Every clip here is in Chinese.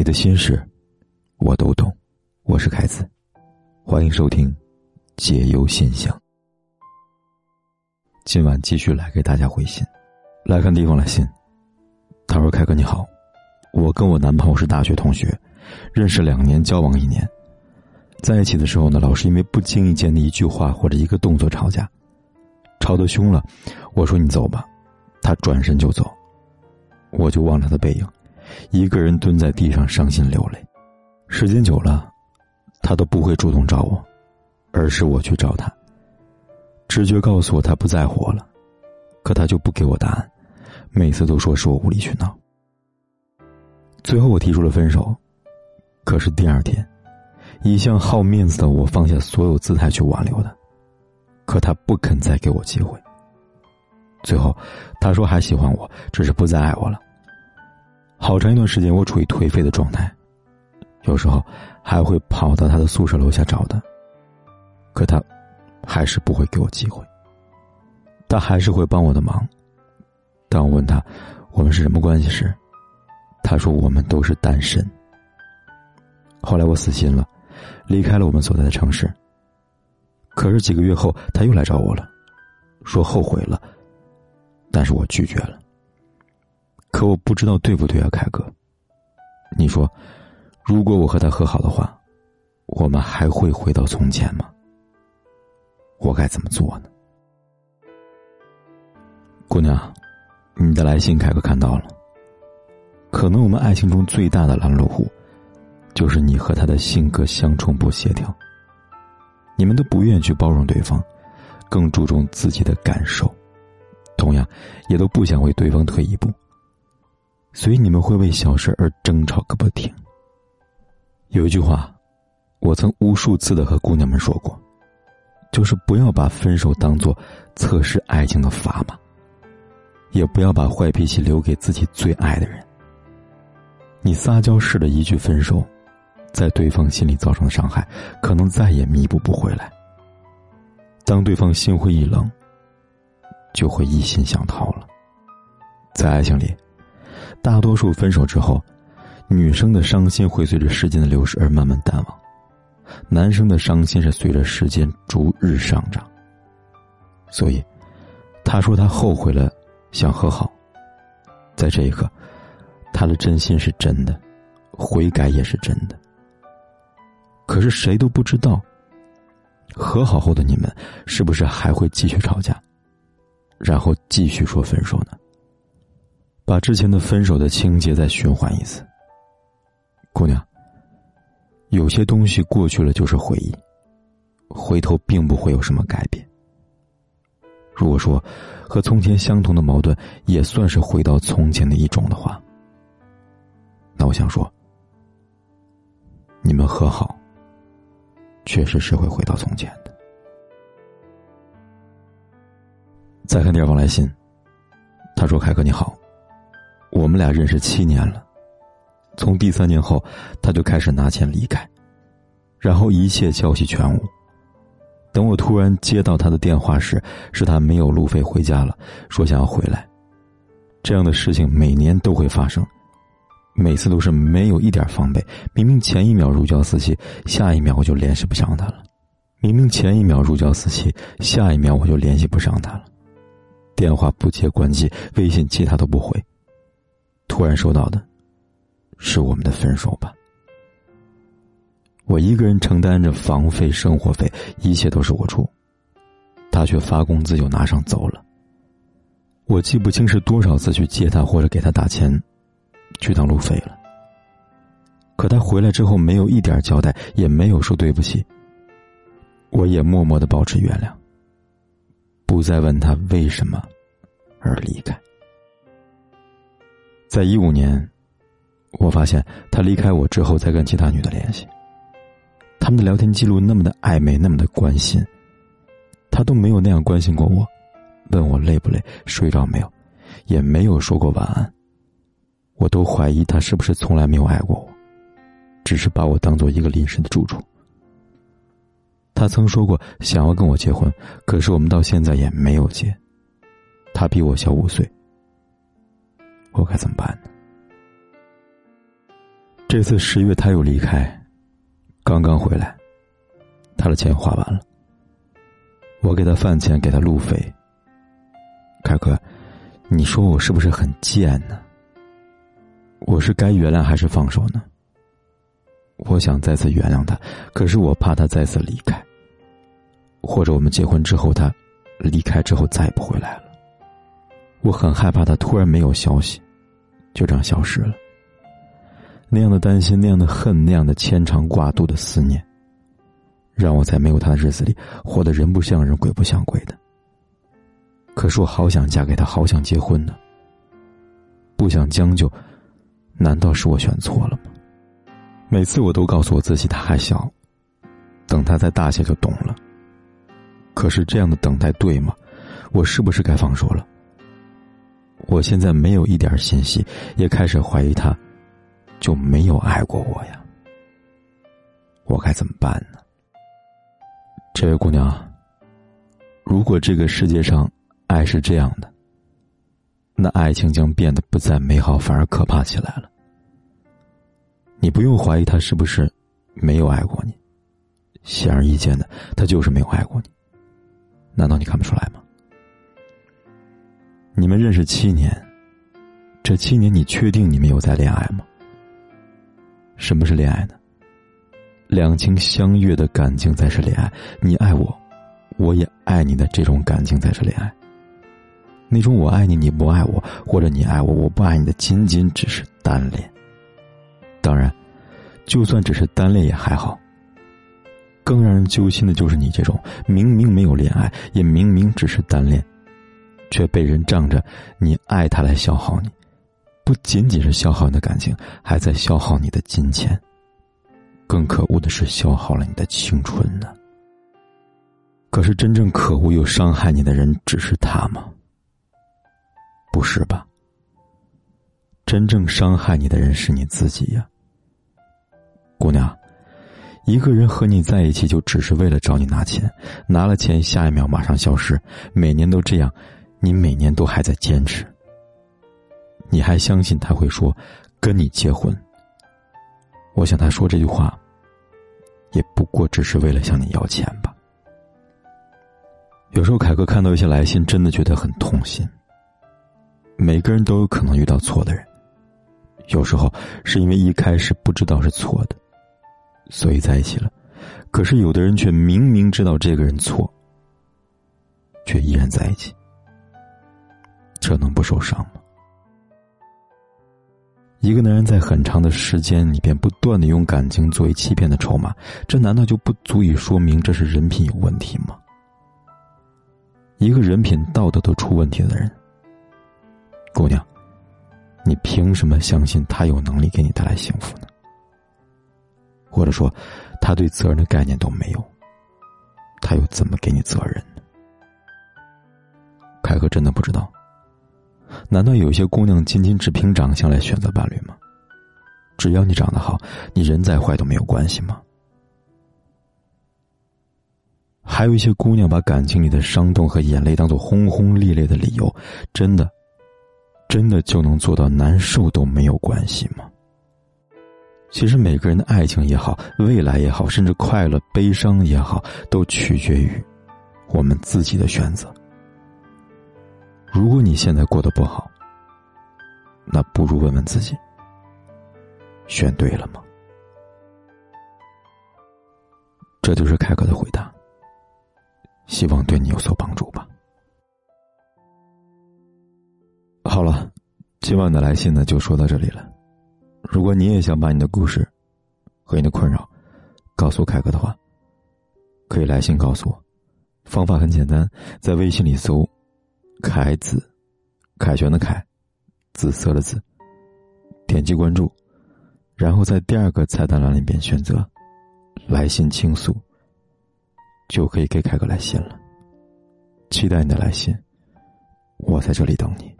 你的心事，我都懂。我是凯子，欢迎收听解忧信箱。今晚继续来给大家回信，来看地方来信。他说：“凯哥你好，我跟我男朋友是大学同学，认识两年，交往一年，在一起的时候呢，老是因为不经意间的一句话或者一个动作吵架，吵得凶了。我说你走吧，他转身就走，我就望着他的背影。”一个人蹲在地上伤心流泪，时间久了，他都不会主动找我，而是我去找他。直觉告诉我他不在乎我了，可他就不给我答案，每次都说是我无理取闹。最后我提出了分手，可是第二天，一向好面子的我放下所有姿态去挽留他，可他不肯再给我机会。最后，他说还喜欢我，只是不再爱我了。好长一段时间，我处于颓废的状态，有时候还会跑到他的宿舍楼下找他。可他还是不会给我机会。他还是会帮我的忙。当我问他我们是什么关系时，他说我们都是单身。后来我死心了，离开了我们所在的城市。可是几个月后，他又来找我了，说后悔了，但是我拒绝了。可我不知道对不对啊，凯哥。你说，如果我和他和好的话，我们还会回到从前吗？我该怎么做呢？姑娘，你的来信凯哥看到了。可能我们爱情中最大的拦路虎，就是你和他的性格相冲不协调。你们都不愿意去包容对方，更注重自己的感受，同样也都不想为对方退一步。所以你们会为小事而争吵个不停。有一句话，我曾无数次的和姑娘们说过，就是不要把分手当做测试爱情的砝码，也不要把坏脾气留给自己最爱的人。你撒娇式的一句分手，在对方心里造成的伤害，可能再也弥补不回来。当对方心灰意冷，就会一心想逃了。在爱情里。大多数分手之后，女生的伤心会随着时间的流逝而慢慢淡忘，男生的伤心是随着时间逐日上涨。所以，他说他后悔了，想和好。在这一刻，他的真心是真的，悔改也是真的。可是谁都不知道，和好后的你们是不是还会继续吵架，然后继续说分手呢？把之前的分手的情节再循环一次。姑娘，有些东西过去了就是回忆，回头并不会有什么改变。如果说和从前相同的矛盾也算是回到从前的一种的话，那我想说，你们和好，确实是会回到从前的。再看第二封来信，他说：“凯哥你好。”我们俩认识七年了，从第三年后，他就开始拿钱离开，然后一切消息全无。等我突然接到他的电话时，是他没有路费回家了，说想要回来。这样的事情每年都会发生，每次都是没有一点防备。明明前一秒如胶似漆，下一秒我就联系不上他了；明明前一秒如胶似漆，下一秒我就联系不上他了。电话不接关机，微信其他都不回。突然收到的，是我们的分手吧。我一个人承担着房费、生活费，一切都是我出，他却发工资就拿上走了。我记不清是多少次去接他或者给他打钱，去当路费了。可他回来之后没有一点交代，也没有说对不起。我也默默的保持原谅，不再问他为什么而离开。在一五年，我发现他离开我之后，再跟其他女的联系。他们的聊天记录那么的暧昧，那么的关心，他都没有那样关心过我，问我累不累，睡着没有，也没有说过晚安。我都怀疑他是不是从来没有爱过我，只是把我当做一个临时的住处。他曾说过想要跟我结婚，可是我们到现在也没有结。他比我小五岁。我该怎么办呢？这次十月他又离开，刚刚回来，他的钱花完了。我给他饭钱，给他路费。凯哥，你说我是不是很贱呢？我是该原谅还是放手呢？我想再次原谅他，可是我怕他再次离开，或者我们结婚之后他离开之后再也不回来了。我很害怕他突然没有消息，就这样消失了。那样的担心，那样的恨，那样的牵肠挂肚的思念，让我在没有他的日子里活得人不像人，鬼不像鬼的。可是我好想嫁给他，好想结婚呢。不想将就，难道是我选错了吗？每次我都告诉我自己他还小，等他再大些就懂了。可是这样的等待对吗？我是不是该放手了？我现在没有一点信息，也开始怀疑他就没有爱过我呀。我该怎么办呢？这位姑娘，如果这个世界上爱是这样的，那爱情将变得不再美好，反而可怕起来了。你不用怀疑他是不是没有爱过你，显而易见的，他就是没有爱过你。难道你看不出来吗？你们认识七年，这七年你确定你们有在恋爱吗？什么是恋爱呢？两情相悦的感情才是恋爱。你爱我，我也爱你的这种感情才是恋爱。那种我爱你你不爱我，或者你爱我我不爱你的，仅仅只是单恋。当然，就算只是单恋也还好。更让人揪心的就是你这种明明没有恋爱，也明明只是单恋，却被人仗着你爱他来消耗你，不仅仅是消耗你的感情，还在消耗你的金钱。更可恶的是，消耗了你的青春呢。可是真正可恶又伤害你的人，只是他吗？不是吧？真正伤害你的人是你自己呀。姑娘，一个人和你在一起，就只是为了找你拿钱，拿了钱，下一秒马上消失，每年都这样，你每年都还在坚持。你还相信他会说跟你结婚？我想他说这句话，也不过只是为了向你要钱吧。有时候凯哥看到一些来信，真的觉得很痛心。每个人都有可能遇到错的人，有时候是因为一开始不知道是错的。所以在一起了，可是有的人却明明知道这个人错，却依然在一起，这能不受伤吗？一个男人在很长的时间里边不断的用感情作为欺骗的筹码，这难道就不足以说明这是人品有问题吗？一个人品道德都出问题的人，姑娘，你凭什么相信他有能力给你带来幸福呢？或者说，他对责任的概念都没有，他又怎么给你责任呢？凯哥真的不知道。难道有些姑娘仅仅只凭长相来选择伴侣吗？只要你长得好，你人再坏都没有关系吗？还有一些姑娘把感情里的伤痛和眼泪当做轰轰烈烈的理由，真的，真的就能做到难受都没有关系吗？其实每个人的爱情也好，未来也好，甚至快乐、悲伤也好，都取决于我们自己的选择。如果你现在过得不好，那不如问问自己：选对了吗？这就是凯哥的回答。希望对你有所帮助吧。好了，今晚的来信呢，就说到这里了。如果你也想把你的故事和你的困扰告诉凯哥的话，可以来信告诉我。方法很简单，在微信里搜“凯子”，凯旋的凯，紫色的紫，点击关注，然后在第二个菜单栏里边选择“来信倾诉”，就可以给凯哥来信了。期待你的来信，我在这里等你。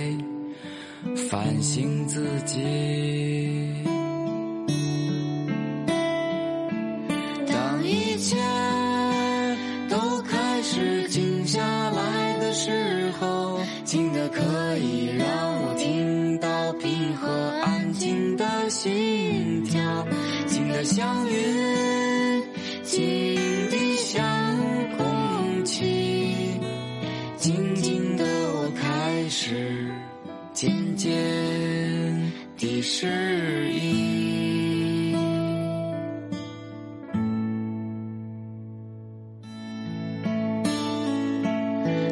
反省自己。当一切都开始静下来的时候。静的可以让我听到平和安静的心跳，静的像云，地适应。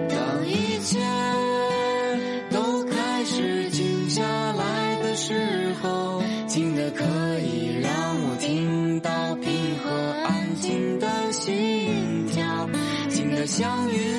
当一切都开始静下来的。时候，静的可以让我听到平和安静的心跳，静的像云，